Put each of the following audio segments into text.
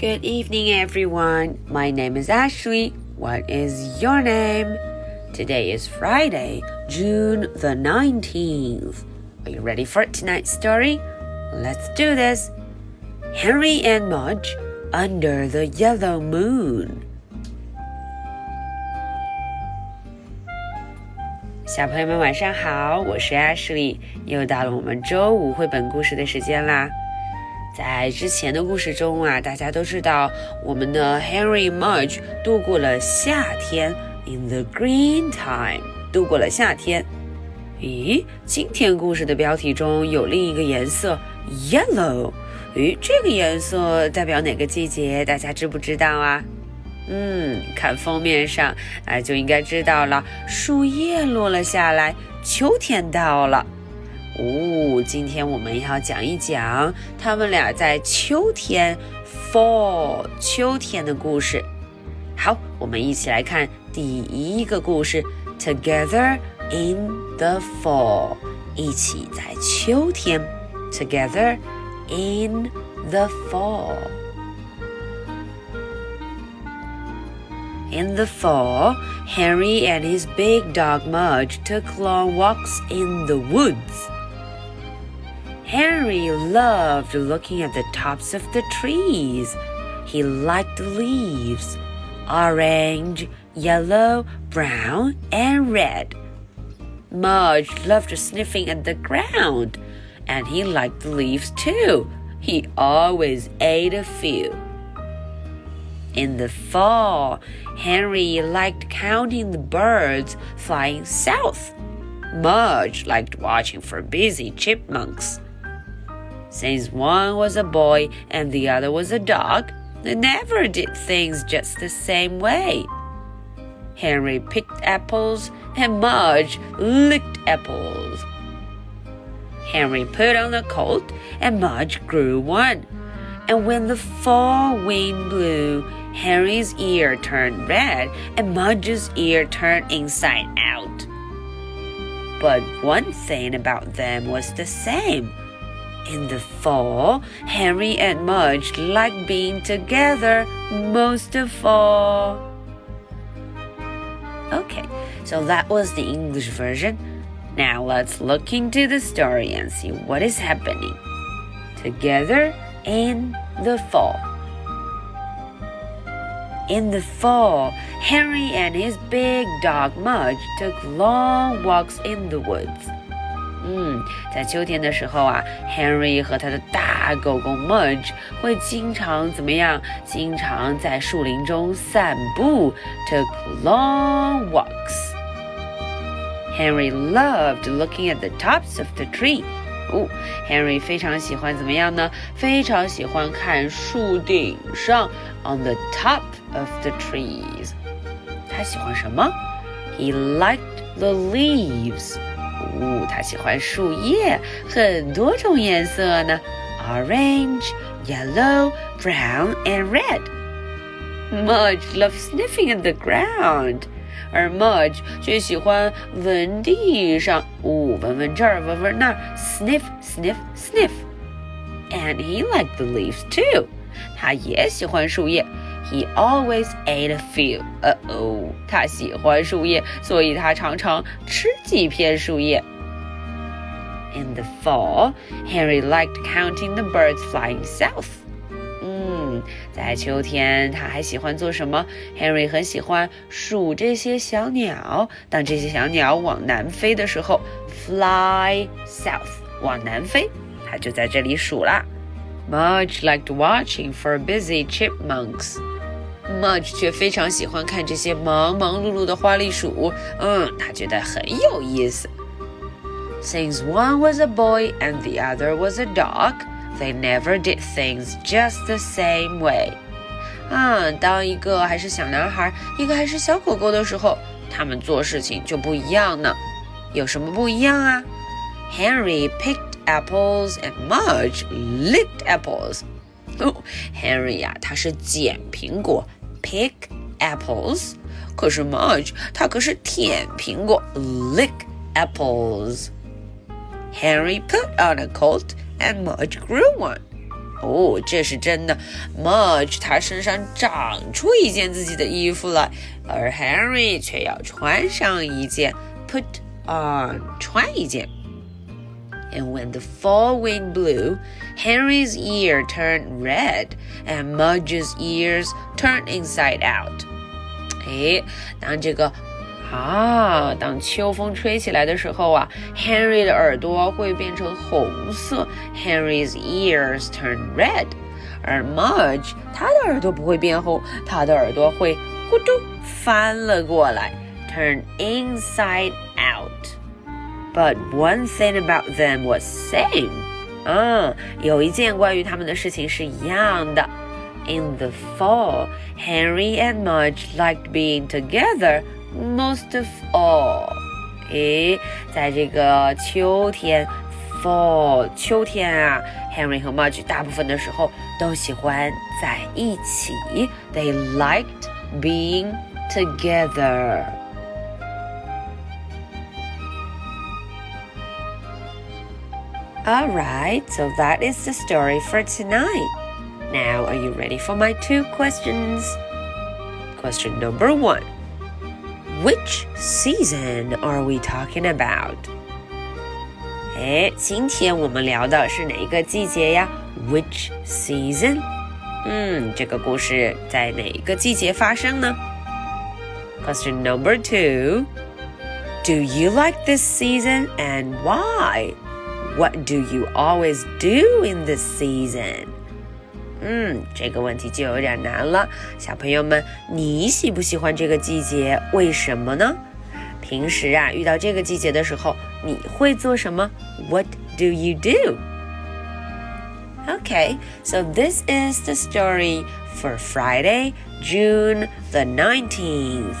Good evening, everyone. My name is Ashley. What is your name? Today is Friday, June the 19th. Are you ready for tonight's story? Let's do this. Henry and Mudge under the yellow moon. 小朋友们晚上好，我是 Ashley，又到了我们周五绘本故事的时间啦。在之前的故事中啊，大家都知道我们的 Henry Mudge 度过了夏天，in the green time，度过了夏天。咦，今天故事的标题中有另一个颜色 yellow，咦，这个颜色代表哪个季节？大家知不知道啊？嗯，看封面上，哎，就应该知道了。树叶落了下来，秋天到了。哦，今天我们要讲一讲他们俩在秋天 （fall） 秋天的故事。好，我们一起来看第一个故事：Together in the fall，一起在秋天。Together in the fall。In the fall, Henry and his big dog Mudge took long walks in the woods. Henry loved looking at the tops of the trees. He liked the leaves orange, yellow, brown, and red. Mudge loved sniffing at the ground, and he liked the leaves too. He always ate a few. In the fall, Henry liked counting the birds flying south. Mudge liked watching for busy chipmunks. Since one was a boy and the other was a dog, they never did things just the same way. Henry picked apples and Mudge licked apples. Henry put on a coat and Mudge grew one. And when the fall wind blew, Henry's ear turned red and Mudge's ear turned inside out. But one thing about them was the same. In the fall, Henry and Mudge like being together most of all. Okay, so that was the English version. Now let's look into the story and see what is happening. Together in the fall. In the fall, Henry and his big dog Mudge took long walks in the woods. 嗯，在秋天的时候啊，Henry 和他的大狗狗 Mudge 会经常怎么样？经常在树林中散步，took long walks. Henry loved looking at the tops of the tree. 哦，Henry 非常喜欢怎么样呢？非常喜欢看树顶上，on the top of the trees。他喜欢什么？He liked the leaves。 哦，他喜欢树叶，很多种颜色呢，orange, yellow, brown, and red. Mudge loves sniffing at the ground. 而 Mudge 却喜欢闻地上，哦，闻闻这儿，闻闻那儿，sniff sniff sniff。And he liked the leaves too. 他也喜欢树叶。 he always ate a few. 呃哦，他喜欢树叶，所以他常常吃几片树叶。In the fall, Henry liked counting the birds flying south. 嗯，在秋天，他还喜欢做什么？Henry 很喜欢数这些小鸟。当这些小鸟往南飞的时候，fly south，往南飞，他就在这里数啦。Mudge liked watching for busy chipmunks. Mudge 却非常喜欢看这些忙忙碌碌的花栗鼠。嗯，他觉得很有意思。Since one was a boy and the other was a dog. They never did things just the same way. 啊，当一个还是小男孩，一个还是小狗狗的时候，他们做事情就不一样呢。有什么不一样啊？Henry picked apples and Mudge licked apples. 哦，Henry 呀，他是捡苹果 pick apples。可是 Mudge 她可是舔苹果，lick apples。Henry put on a coat and Mudge grew one。哦，这是真的。Mudge 她身上长出一件自己的衣服来，而 Henry 却要穿上一件，put on 穿一件。And when the fall wind blew, Henry's ear turned red, and Mudge's ears turned inside out. 哎，当这个啊，当秋风吹起来的时候啊，Henry 的耳朵会变成红色，Henry's ears turn red。而 Mudge 他的耳朵不会变红，他的耳朵会咕嘟翻了过来，turn inside out。 but one thing about them was same. Ah, same，嗯，有一件关于他们的事情是一样的。In the fall, Henry and Mudge liked being together most of all。诶，在这个秋天，fall 秋天啊，Henry 和 Mudge 大部分的时候都喜欢在一起。They liked being together。Alright, so that is the story for tonight. Now, are you ready for my two questions? Question number one Which season are we talking about? 哎，今天我们聊的是哪个季节呀？Which season？嗯，这个故事在哪个季节发生呢？Question number two Do you like this season and why? What do you always do in this season? 嗯，这个问题就有点难了，小朋友们，你喜不喜欢这个季节？为什么呢？平时啊，遇到这个季节的时候，你会做什么？What do you do? Okay, so this is the story for Friday, June the 19th.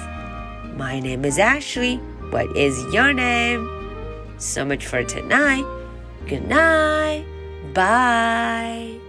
My name is Ashley. What is your name? So much for tonight. Good night. Bye.